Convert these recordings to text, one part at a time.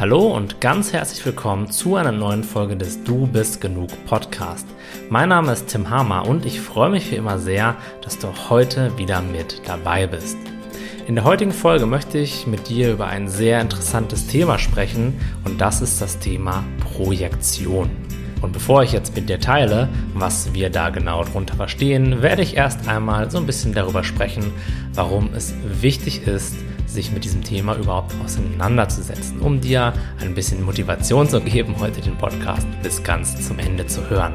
Hallo und ganz herzlich willkommen zu einer neuen Folge des Du bist genug Podcast. Mein Name ist Tim Hammer und ich freue mich wie immer sehr, dass du heute wieder mit dabei bist. In der heutigen Folge möchte ich mit dir über ein sehr interessantes Thema sprechen und das ist das Thema Projektion. Und bevor ich jetzt mit dir teile, was wir da genau drunter verstehen, werde ich erst einmal so ein bisschen darüber sprechen, warum es wichtig ist, sich mit diesem Thema überhaupt auseinanderzusetzen, um dir ein bisschen Motivation zu geben, heute den Podcast bis ganz zum Ende zu hören.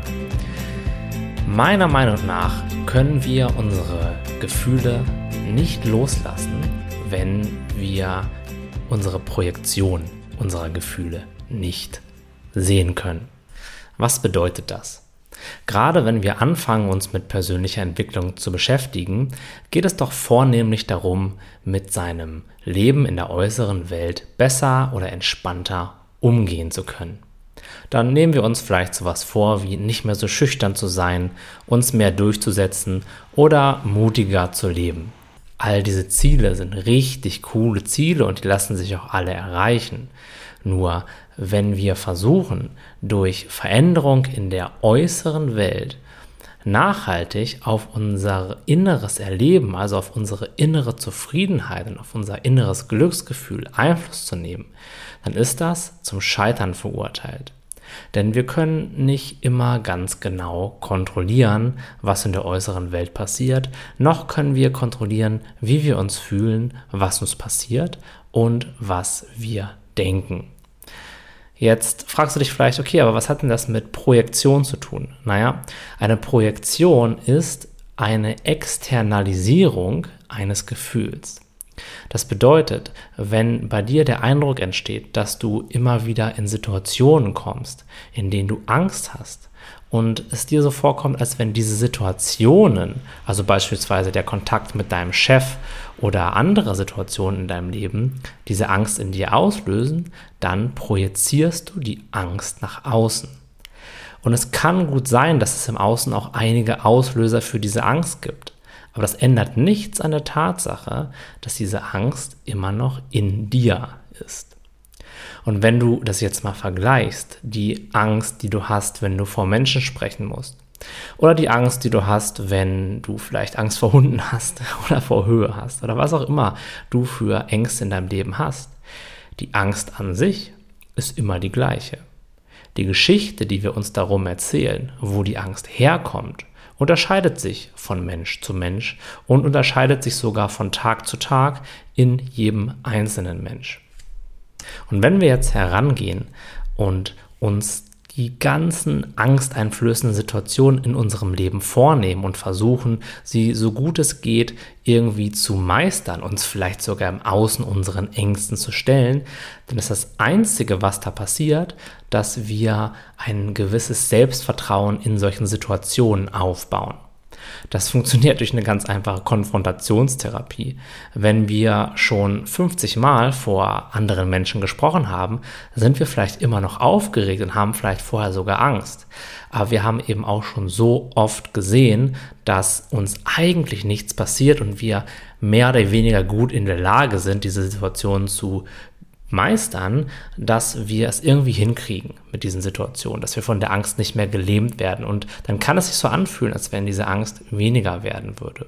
Meiner Meinung nach können wir unsere Gefühle nicht loslassen, wenn wir unsere Projektion unserer Gefühle nicht sehen können. Was bedeutet das? Gerade wenn wir anfangen, uns mit persönlicher Entwicklung zu beschäftigen, geht es doch vornehmlich darum, mit seinem Leben in der äußeren Welt besser oder entspannter umgehen zu können. Dann nehmen wir uns vielleicht sowas vor, wie nicht mehr so schüchtern zu sein, uns mehr durchzusetzen oder mutiger zu leben. All diese Ziele sind richtig coole Ziele und die lassen sich auch alle erreichen. Nur wenn wir versuchen, durch Veränderung in der äußeren Welt nachhaltig auf unser inneres Erleben, also auf unsere innere Zufriedenheit und auf unser inneres Glücksgefühl Einfluss zu nehmen, dann ist das zum Scheitern verurteilt. Denn wir können nicht immer ganz genau kontrollieren, was in der äußeren Welt passiert, noch können wir kontrollieren, wie wir uns fühlen, was uns passiert und was wir denken. Jetzt fragst du dich vielleicht, okay, aber was hat denn das mit Projektion zu tun? Naja, eine Projektion ist eine Externalisierung eines Gefühls. Das bedeutet, wenn bei dir der Eindruck entsteht, dass du immer wieder in Situationen kommst, in denen du Angst hast und es dir so vorkommt, als wenn diese Situationen, also beispielsweise der Kontakt mit deinem Chef oder andere Situationen in deinem Leben, diese Angst in dir auslösen, dann projizierst du die Angst nach außen. Und es kann gut sein, dass es im Außen auch einige Auslöser für diese Angst gibt. Aber das ändert nichts an der Tatsache, dass diese Angst immer noch in dir ist. Und wenn du das jetzt mal vergleichst, die Angst, die du hast, wenn du vor Menschen sprechen musst, oder die Angst, die du hast, wenn du vielleicht Angst vor Hunden hast oder vor Höhe hast oder was auch immer du für Ängste in deinem Leben hast. Die Angst an sich ist immer die gleiche. Die Geschichte, die wir uns darum erzählen, wo die Angst herkommt, unterscheidet sich von Mensch zu Mensch und unterscheidet sich sogar von Tag zu Tag in jedem einzelnen Mensch. Und wenn wir jetzt herangehen und uns die ganzen angsteinflößenden Situationen in unserem Leben vornehmen und versuchen, sie so gut es geht irgendwie zu meistern, uns vielleicht sogar im Außen unseren Ängsten zu stellen, dann ist das Einzige, was da passiert, dass wir ein gewisses Selbstvertrauen in solchen Situationen aufbauen. Das funktioniert durch eine ganz einfache Konfrontationstherapie. Wenn wir schon 50 Mal vor anderen Menschen gesprochen haben, sind wir vielleicht immer noch aufgeregt und haben vielleicht vorher sogar Angst. Aber wir haben eben auch schon so oft gesehen, dass uns eigentlich nichts passiert und wir mehr oder weniger gut in der Lage sind, diese Situation zu meistern, dass wir es irgendwie hinkriegen mit diesen Situationen, dass wir von der Angst nicht mehr gelähmt werden. Und dann kann es sich so anfühlen, als wenn diese Angst weniger werden würde.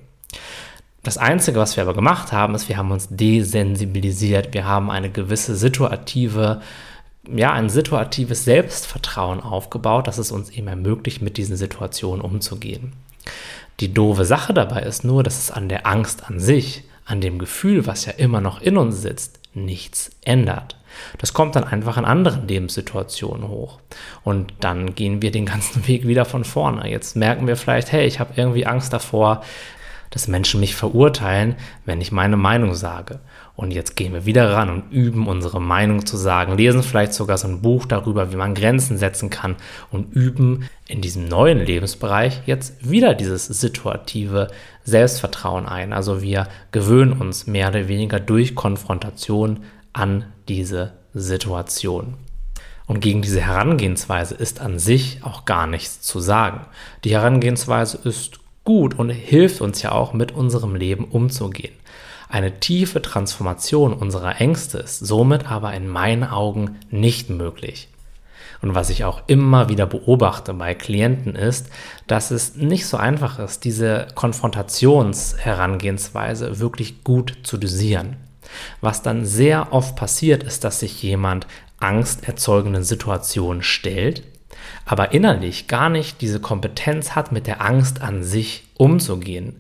Das Einzige, was wir aber gemacht haben, ist, wir haben uns desensibilisiert. Wir haben eine gewisse situative, ja, ein situatives Selbstvertrauen aufgebaut, das es uns eben ermöglicht, mit diesen Situationen umzugehen. Die doofe Sache dabei ist nur, dass es an der Angst an sich, an dem Gefühl, was ja immer noch in uns sitzt, nichts ändert. Das kommt dann einfach in anderen Lebenssituationen hoch. Und dann gehen wir den ganzen Weg wieder von vorne. Jetzt merken wir vielleicht, hey, ich habe irgendwie Angst davor, dass Menschen mich verurteilen, wenn ich meine Meinung sage. Und jetzt gehen wir wieder ran und üben, unsere Meinung zu sagen, lesen vielleicht sogar so ein Buch darüber, wie man Grenzen setzen kann und üben in diesem neuen Lebensbereich jetzt wieder dieses situative Selbstvertrauen ein. Also wir gewöhnen uns mehr oder weniger durch Konfrontation an diese Situation. Und gegen diese Herangehensweise ist an sich auch gar nichts zu sagen. Die Herangehensweise ist gut und hilft uns ja auch, mit unserem Leben umzugehen. Eine tiefe Transformation unserer Ängste ist somit aber in meinen Augen nicht möglich. Und was ich auch immer wieder beobachte bei Klienten ist, dass es nicht so einfach ist, diese Konfrontationsherangehensweise wirklich gut zu dosieren. Was dann sehr oft passiert, ist, dass sich jemand angsterzeugenden Situationen stellt, aber innerlich gar nicht diese Kompetenz hat, mit der Angst an sich umzugehen.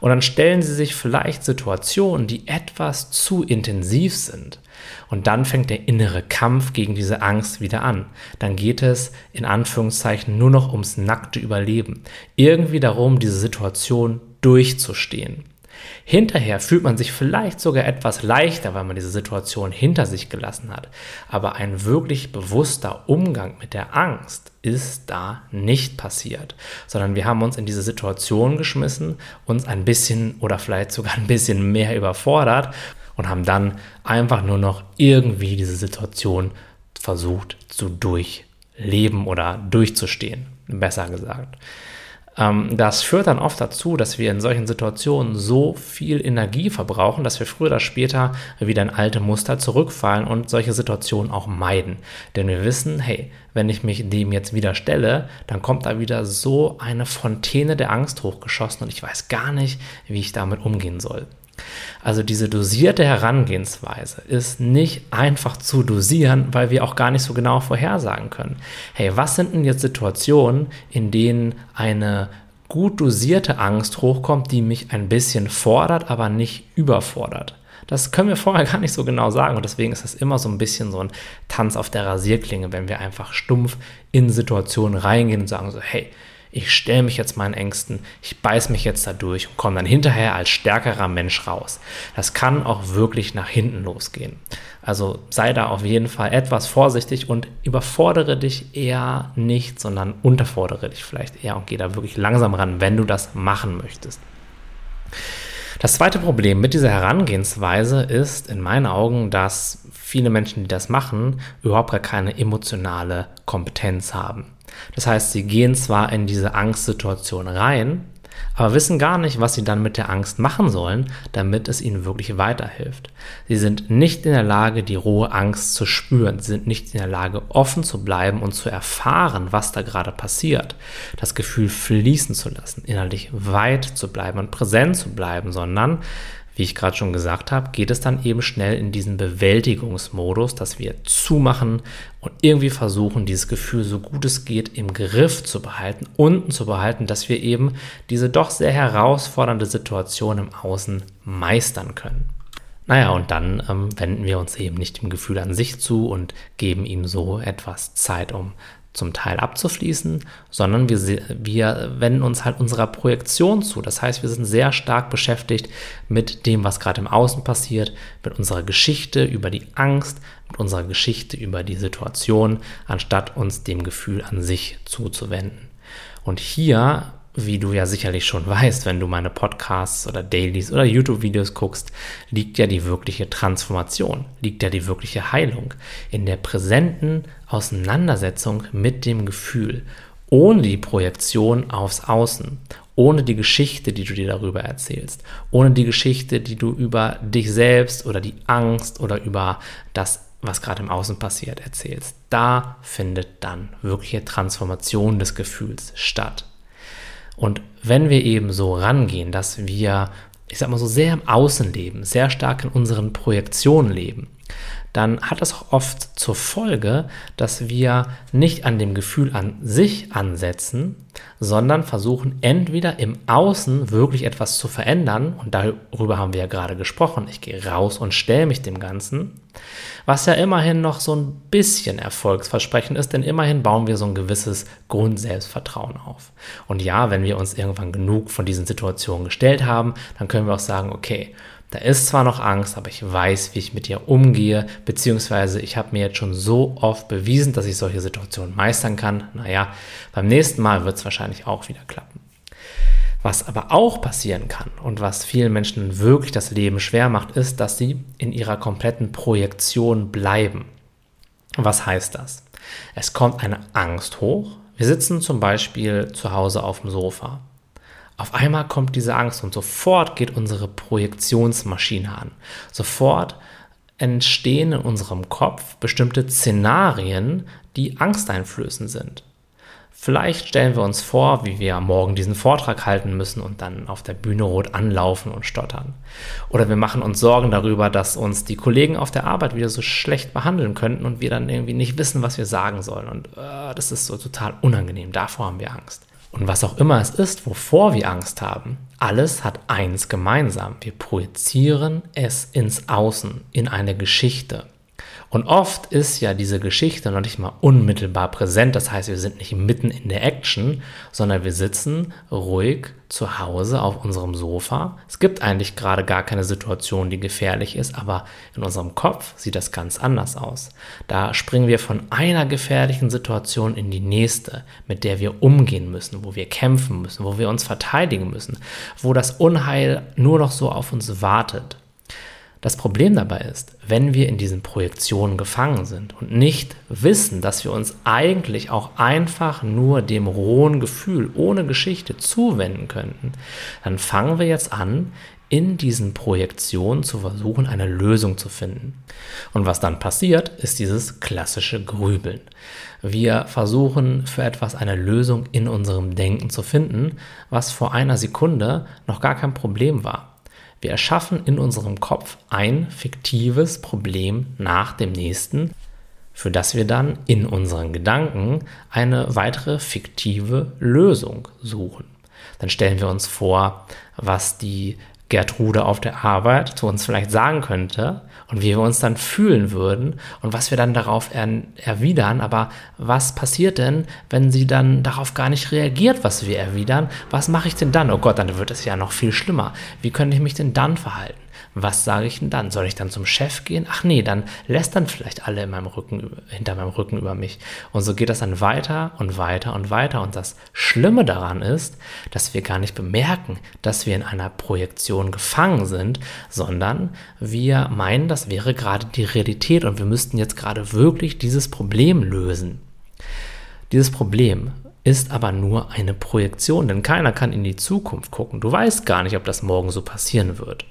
Und dann stellen sie sich vielleicht Situationen, die etwas zu intensiv sind. Und dann fängt der innere Kampf gegen diese Angst wieder an. Dann geht es in Anführungszeichen nur noch ums nackte Überleben. Irgendwie darum, diese Situation durchzustehen. Hinterher fühlt man sich vielleicht sogar etwas leichter, weil man diese Situation hinter sich gelassen hat. Aber ein wirklich bewusster Umgang mit der Angst ist da nicht passiert, sondern wir haben uns in diese Situation geschmissen, uns ein bisschen oder vielleicht sogar ein bisschen mehr überfordert und haben dann einfach nur noch irgendwie diese Situation versucht zu durchleben oder durchzustehen, besser gesagt. Ähm, das führt dann oft dazu, dass wir in solchen Situationen so viel Energie verbrauchen, dass wir früher oder später wieder in alte Muster zurückfallen und solche Situationen auch meiden. Denn wir wissen, hey, wenn ich mich dem jetzt wieder stelle, dann kommt da wieder so eine Fontäne der Angst hochgeschossen und ich weiß gar nicht, wie ich damit umgehen soll. Also diese dosierte Herangehensweise ist nicht einfach zu dosieren, weil wir auch gar nicht so genau vorhersagen können. Hey, was sind denn jetzt Situationen, in denen eine gut dosierte Angst hochkommt, die mich ein bisschen fordert, aber nicht überfordert? Das können wir vorher gar nicht so genau sagen und deswegen ist das immer so ein bisschen so ein Tanz auf der Rasierklinge, wenn wir einfach stumpf in Situationen reingehen und sagen so, hey, ich stelle mich jetzt meinen Ängsten, ich beiß mich jetzt da durch und komme dann hinterher als stärkerer Mensch raus. Das kann auch wirklich nach hinten losgehen. Also sei da auf jeden Fall etwas vorsichtig und überfordere dich eher nicht, sondern unterfordere dich vielleicht eher und geh da wirklich langsam ran, wenn du das machen möchtest. Das zweite Problem mit dieser Herangehensweise ist in meinen Augen, dass viele Menschen, die das machen, überhaupt gar keine emotionale Kompetenz haben. Das heißt, sie gehen zwar in diese Angstsituation rein, aber wissen gar nicht, was sie dann mit der Angst machen sollen, damit es ihnen wirklich weiterhilft. Sie sind nicht in der Lage, die rohe Angst zu spüren. Sie sind nicht in der Lage, offen zu bleiben und zu erfahren, was da gerade passiert. Das Gefühl fließen zu lassen, innerlich weit zu bleiben und präsent zu bleiben, sondern wie ich gerade schon gesagt habe, geht es dann eben schnell in diesen Bewältigungsmodus, dass wir zumachen und irgendwie versuchen, dieses Gefühl so gut es geht im Griff zu behalten, unten zu behalten, dass wir eben diese doch sehr herausfordernde Situation im Außen meistern können. Naja, und dann ähm, wenden wir uns eben nicht dem Gefühl an sich zu und geben ihm so etwas Zeit, um zum Teil abzufließen, sondern wir, wir wenden uns halt unserer Projektion zu. Das heißt, wir sind sehr stark beschäftigt mit dem, was gerade im Außen passiert, mit unserer Geschichte über die Angst, mit unserer Geschichte über die Situation, anstatt uns dem Gefühl an sich zuzuwenden. Und hier wie du ja sicherlich schon weißt, wenn du meine Podcasts oder Dailies oder YouTube-Videos guckst, liegt ja die wirkliche Transformation, liegt ja die wirkliche Heilung in der präsenten Auseinandersetzung mit dem Gefühl, ohne die Projektion aufs Außen, ohne die Geschichte, die du dir darüber erzählst, ohne die Geschichte, die du über dich selbst oder die Angst oder über das was gerade im Außen passiert, erzählst. Da findet dann wirkliche Transformation des Gefühls statt. Und wenn wir eben so rangehen, dass wir, ich sag mal so, sehr im Außen leben, sehr stark in unseren Projektionen leben, dann hat das oft zur Folge, dass wir nicht an dem Gefühl an sich ansetzen, sondern versuchen entweder im Außen wirklich etwas zu verändern, und darüber haben wir ja gerade gesprochen, ich gehe raus und stelle mich dem Ganzen, was ja immerhin noch so ein bisschen Erfolgsversprechen ist, denn immerhin bauen wir so ein gewisses Grundselbstvertrauen auf. Und ja, wenn wir uns irgendwann genug von diesen Situationen gestellt haben, dann können wir auch sagen, okay, da ist zwar noch Angst, aber ich weiß, wie ich mit ihr umgehe, beziehungsweise ich habe mir jetzt schon so oft bewiesen, dass ich solche Situationen meistern kann. Naja, beim nächsten Mal wird es wahrscheinlich auch wieder klappen. Was aber auch passieren kann und was vielen Menschen wirklich das Leben schwer macht, ist, dass sie in ihrer kompletten Projektion bleiben. Was heißt das? Es kommt eine Angst hoch. Wir sitzen zum Beispiel zu Hause auf dem Sofa Auf einmal kommt diese Angst und sofort geht unsere Projektionsmaschine an. Sofort entstehen in unserem Kopf bestimmte Szenarien, die angsteinflößend sind. Vielleicht stellen wir uns vor, wie wir morgen diesen Vortrag halten müssen und dann auf der Bühne rot anlaufen und stottern. Oder wir machen uns Sorgen darüber, dass uns die Kollegen auf der Arbeit wieder so schlecht behandeln könnten und wir dann irgendwie nicht wissen, was wir sagen sollen. Und äh, das ist so total unangenehm. Davor haben wir Angst. Und was auch immer es ist, wovor wir Angst haben, alles hat eins gemeinsam. Wir projizieren es ins Außen, in eine Geschichte. Und oft ist ja diese Geschichte noch nicht mal unmittelbar präsent. Das heißt, wir sind nicht mitten in der Action, sondern wir sitzen ruhig zu Hause auf unserem Sofa. Es gibt eigentlich gerade gar keine Situation, die gefährlich ist, aber in unserem Kopf sieht das ganz anders aus. Da springen wir von einer gefährlichen Situation in die nächste, mit der wir umgehen müssen, wo wir kämpfen müssen, wo wir uns verteidigen müssen, wo das Unheil nur noch so auf uns wartet. Das Problem dabei ist, wenn wir in diesen Projektionen gefangen sind und nicht wissen, dass wir uns eigentlich auch einfach nur dem rohen Gefühl ohne Geschichte zuwenden könnten, dann fangen wir jetzt an, in diesen Projektionen zu versuchen, eine Lösung zu finden. Und was dann passiert, ist dieses klassische Grübeln. Wir versuchen für etwas eine Lösung in unserem Denken zu finden, was vor einer Sekunde noch gar kein Problem war. Wir erschaffen in unserem Kopf ein fiktives Problem nach dem nächsten, für das wir dann in unseren Gedanken eine weitere fiktive Lösung suchen. Dann stellen wir uns vor, was die Gertrude auf der Arbeit zu uns vielleicht sagen könnte und wie wir uns dann fühlen würden und was wir dann darauf er erwidern. Aber was passiert denn, wenn sie dann darauf gar nicht reagiert, was wir erwidern? Was mache ich denn dann? Oh Gott, dann wird es ja noch viel schlimmer. Wie könnte ich mich denn dann verhalten? Was sage ich denn dann? Soll ich dann zum Chef gehen? Ach nee, dann lässt dann vielleicht alle in meinem Rücken, hinter meinem Rücken über mich. Und so geht das dann weiter und weiter und weiter. Und das Schlimme daran ist, dass wir gar nicht bemerken, dass wir in einer Projektion gefangen sind, sondern wir meinen, das wäre gerade die Realität und wir müssten jetzt gerade wirklich dieses Problem lösen. Dieses Problem ist aber nur eine Projektion, denn keiner kann in die Zukunft gucken. Du weißt gar nicht, ob das morgen so passieren wird.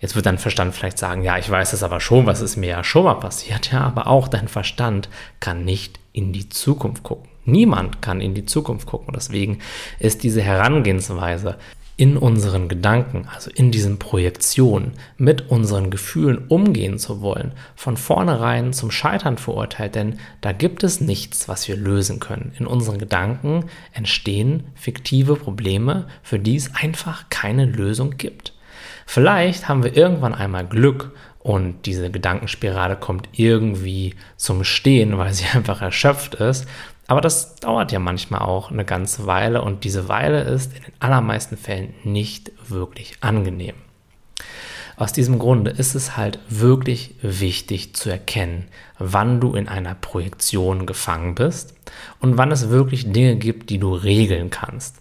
Jetzt wird dein Verstand vielleicht sagen, ja, ich weiß es aber schon, was ist mir ja schon mal passiert. Ja, aber auch dein Verstand kann nicht in die Zukunft gucken. Niemand kann in die Zukunft gucken. Deswegen ist diese Herangehensweise in unseren Gedanken, also in diesen Projektionen, mit unseren Gefühlen umgehen zu wollen, von vornherein zum Scheitern verurteilt, denn da gibt es nichts, was wir lösen können. In unseren Gedanken entstehen fiktive Probleme, für die es einfach keine Lösung gibt. Vielleicht haben wir irgendwann einmal Glück und diese Gedankenspirale kommt irgendwie zum Stehen, weil sie einfach erschöpft ist. Aber das dauert ja manchmal auch eine ganze Weile und diese Weile ist in den allermeisten Fällen nicht wirklich angenehm. Aus diesem Grunde ist es halt wirklich wichtig zu erkennen, wann du in einer Projektion gefangen bist und wann es wirklich Dinge gibt, die du regeln kannst.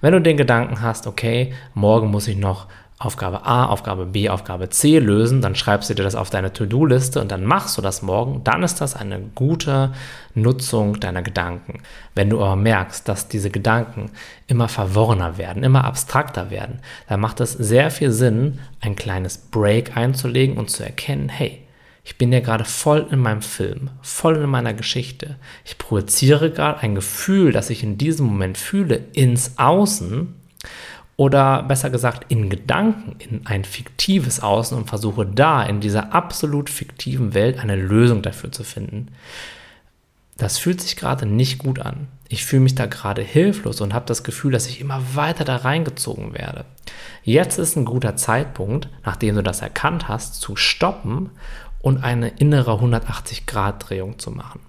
Wenn du den Gedanken hast, okay, morgen muss ich noch Aufgabe A, Aufgabe B, Aufgabe C lösen, dann schreibst du dir das auf deine To-Do-Liste und dann machst du das morgen, dann ist das eine gute Nutzung deiner Gedanken. Wenn du aber merkst, dass diese Gedanken immer verworrener werden, immer abstrakter werden, dann macht es sehr viel Sinn, ein kleines Break einzulegen und zu erkennen, hey, ich bin ja gerade voll in meinem Film, voll in meiner Geschichte. Ich projiziere gerade ein Gefühl, das ich in diesem Moment fühle, ins Außen oder besser gesagt in Gedanken in ein fiktives Außen und versuche da in dieser absolut fiktiven Welt eine Lösung dafür zu finden. Das fühlt sich gerade nicht gut an. Ich fühle mich da gerade hilflos und habe das Gefühl, dass ich immer weiter da reingezogen werde. Jetzt ist ein guter Zeitpunkt, nachdem du das erkannt hast, zu stoppen und eine innere 180-Grad-Drehung zu machen.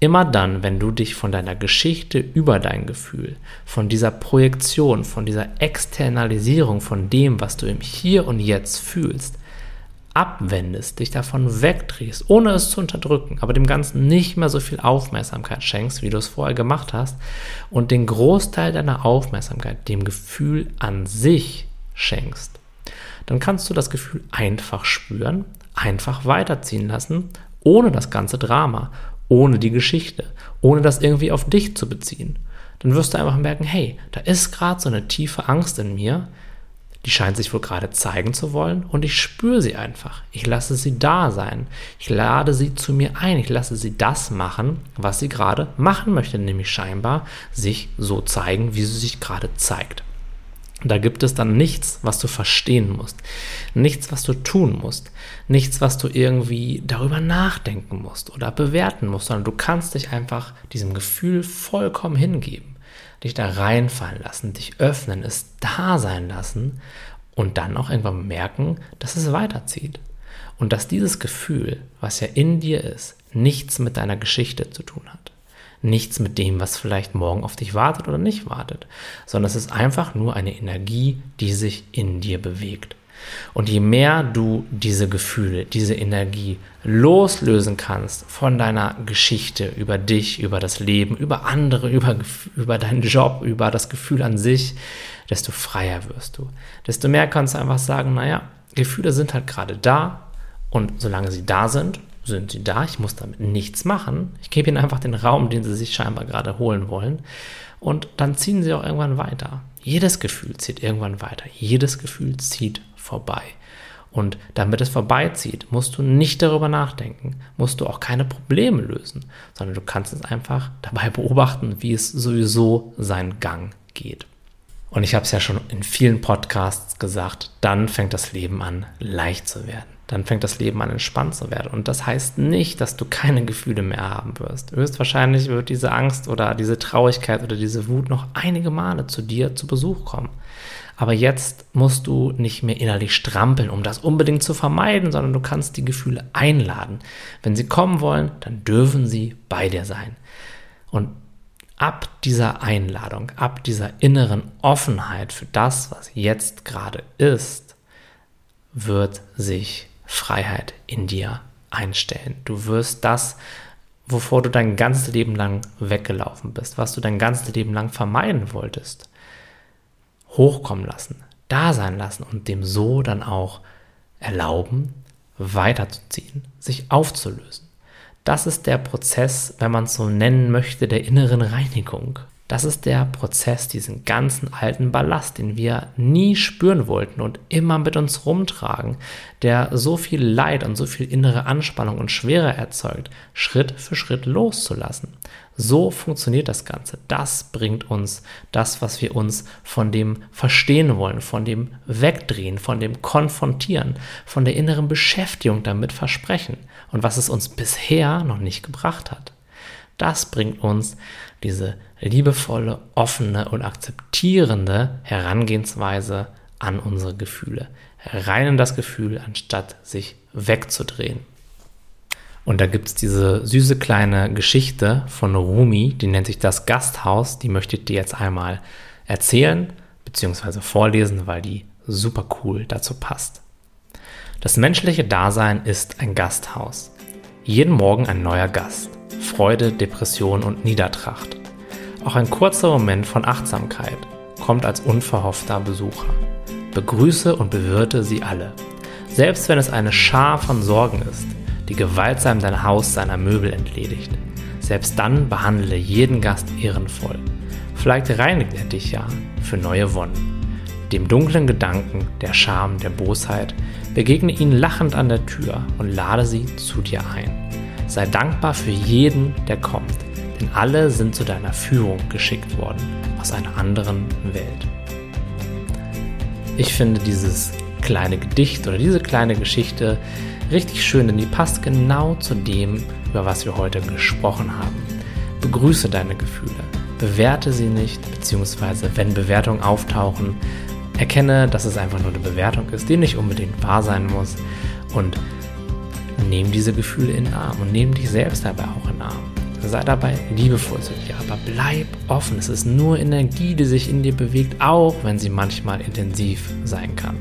Immer dann, wenn du dich von deiner Geschichte über dein Gefühl, von dieser Projektion, von dieser Externalisierung von dem, was du im Hier und Jetzt fühlst, abwendest, dich davon wegdrehst, ohne es zu unterdrücken, aber dem Ganzen nicht mehr so viel Aufmerksamkeit schenkst, wie du es vorher gemacht hast, und den Großteil deiner Aufmerksamkeit dem Gefühl an sich schenkst, dann kannst du das Gefühl einfach spüren, einfach weiterziehen lassen, ohne das ganze Drama, ohne die Geschichte, ohne das irgendwie auf dich zu beziehen. dann wirst du einfach merken, hey, da ist gerade so eine tiefe Angst in mir, die scheint sich wohl gerade zeigen zu wollen und ich spüre sie einfach. Ich lasse sie da sein. Ich lade sie zu mir ein. Ich lasse sie das machen, was sie gerade machen möchte, nämlich scheinbar sich so zeigen, wie sie sich gerade zeigt. Da gibt es dann nichts, was du verstehen musst, nichts, was du tun musst, nichts, was du irgendwie darüber nachdenken musst oder bewerten musst, sondern du kannst dich einfach diesem Gefühl vollkommen hingeben, dich da reinfallen lassen, dich öffnen, es da sein lassen und dann auch irgendwann merken, dass es weiterzieht. Und dass dieses Gefühl, was ja in dir ist, nichts mit deiner Geschichte zu tun hat nichts mit dem, was vielleicht morgen auf dich wartet oder nicht wartet, sondern es ist einfach nur eine Energie, die sich in dir bewegt. Und je mehr du diese Gefühle, diese Energie loslösen kannst von deiner Geschichte über dich, über das Leben, über andere, über, über deinen Job, über das Gefühl an sich, desto freier wirst du. Desto mehr kannst du einfach sagen, naja, Gefühle sind halt gerade da und solange sie da sind, sind sie da, ich muss damit nichts machen. Ich gebe ihnen einfach den Raum, den sie sich scheinbar gerade holen wollen. Und dann ziehen sie auch irgendwann weiter. Jedes Gefühl zieht irgendwann weiter. Jedes Gefühl zieht vorbei. Und damit es vorbeizieht, musst du nicht darüber nachdenken, musst du auch keine Probleme lösen, sondern du kannst es einfach dabei beobachten, wie es sowieso seinen Gang geht. Und ich habe es ja schon in vielen Podcasts gesagt, dann fängt das Leben an, leicht zu werden dann fängt das Leben an entspannt zu werden. Und das heißt nicht, dass du keine Gefühle mehr haben wirst. Höchstwahrscheinlich wird diese Angst oder diese Traurigkeit oder diese Wut noch einige Male zu dir zu Besuch kommen. Aber jetzt musst du nicht mehr innerlich strampeln, um das unbedingt zu vermeiden, sondern du kannst die Gefühle einladen. Wenn sie kommen wollen, dann dürfen sie bei dir sein. Und ab dieser Einladung, ab dieser inneren Offenheit für das, was jetzt gerade ist, wird sich Freiheit in dir einstellen. Du wirst das, wovor du dein ganzes Leben lang weggelaufen bist, was du dein ganzes Leben lang vermeiden wolltest, hochkommen lassen, da sein lassen und dem so dann auch erlauben, weiterzuziehen, sich aufzulösen. Das ist der Prozess, wenn man es so nennen möchte, der inneren Reinigung. Das ist der Prozess, diesen ganzen alten Ballast, den wir nie spüren wollten und immer mit uns rumtragen, der so viel Leid und so viel innere Anspannung und Schwere erzeugt, Schritt für Schritt loszulassen. So funktioniert das Ganze. Das bringt uns das, was wir uns von dem verstehen wollen, von dem wegdrehen, von dem konfrontieren, von der inneren Beschäftigung damit versprechen und was es uns bisher noch nicht gebracht hat. Das bringt uns diese liebevolle, offene und akzeptierende Herangehensweise an unsere Gefühle. Rein in das Gefühl, anstatt sich wegzudrehen. Und da gibt es diese süße kleine Geschichte von Rumi, die nennt sich das Gasthaus. Die möchte ich dir jetzt einmal erzählen bzw. vorlesen, weil die super cool dazu passt. Das menschliche Dasein ist ein Gasthaus. Jeden Morgen ein neuer Gast. Freude, Depression und Niedertracht. Auch ein kurzer Moment von Achtsamkeit kommt als unverhoffter Besucher. Begrüße und bewirte sie alle. Selbst wenn es eine Schar von Sorgen ist, die gewaltsam dein Haus seiner Möbel entledigt. Selbst dann behandle jeden Gast ehrenvoll. Vielleicht reinigt er dich ja für neue Wonnen. Dem dunklen Gedanken, der Scham, der Bosheit, begegne ihnen lachend an der Tür und lade sie zu dir ein. Sei dankbar für jeden, der kommt, denn alle sind zu deiner Führung geschickt worden aus einer anderen Welt. Ich finde dieses kleine Gedicht oder diese kleine Geschichte richtig schön, denn die passt genau zu dem, über was wir heute gesprochen haben. Begrüße deine Gefühle, bewerte sie nicht, beziehungsweise wenn Bewertungen auftauchen, erkenne, dass es einfach nur eine Bewertung ist, die nicht unbedingt wahr sein muss und Nimm diese Gefühle in den Arm und nimm dich selbst dabei auch in den Arm. Sei dabei liebevoll zu dir, aber bleib offen. Es ist nur Energie, die sich in dir bewegt, auch wenn sie manchmal intensiv sein kann.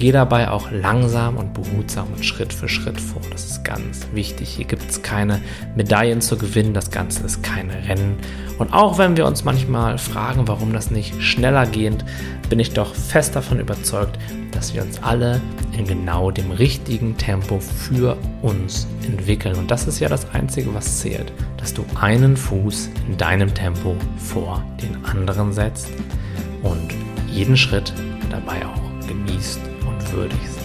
Geh dabei auch langsam und behutsam und Schritt für Schritt vor. Das ist ganz wichtig. Hier gibt es keine Medaillen zu gewinnen. Das Ganze ist kein Rennen. Und auch wenn wir uns manchmal fragen, warum das nicht schneller geht, bin ich doch fest davon überzeugt, dass wir uns alle in genau dem richtigen Tempo für uns entwickeln. Und das ist ja das Einzige, was zählt, dass du einen Fuß in deinem Tempo vor den anderen setzt und jeden Schritt dabei auch genießt würdigst.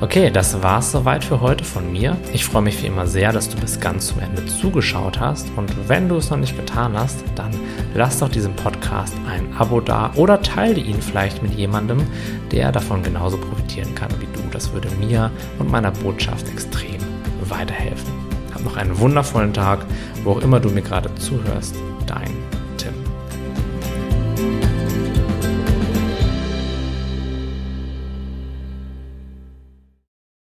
Okay, das war's soweit für heute von mir. Ich freue mich wie immer sehr, dass du bis ganz zum Ende zugeschaut hast. Und wenn du es noch nicht getan hast, dann lass doch diesem Podcast ein Abo da oder teile ihn vielleicht mit jemandem, der davon genauso profitieren kann wie du. Das würde mir und meiner Botschaft extrem weiterhelfen. Hab noch einen wundervollen Tag, wo auch immer du mir gerade zuhörst.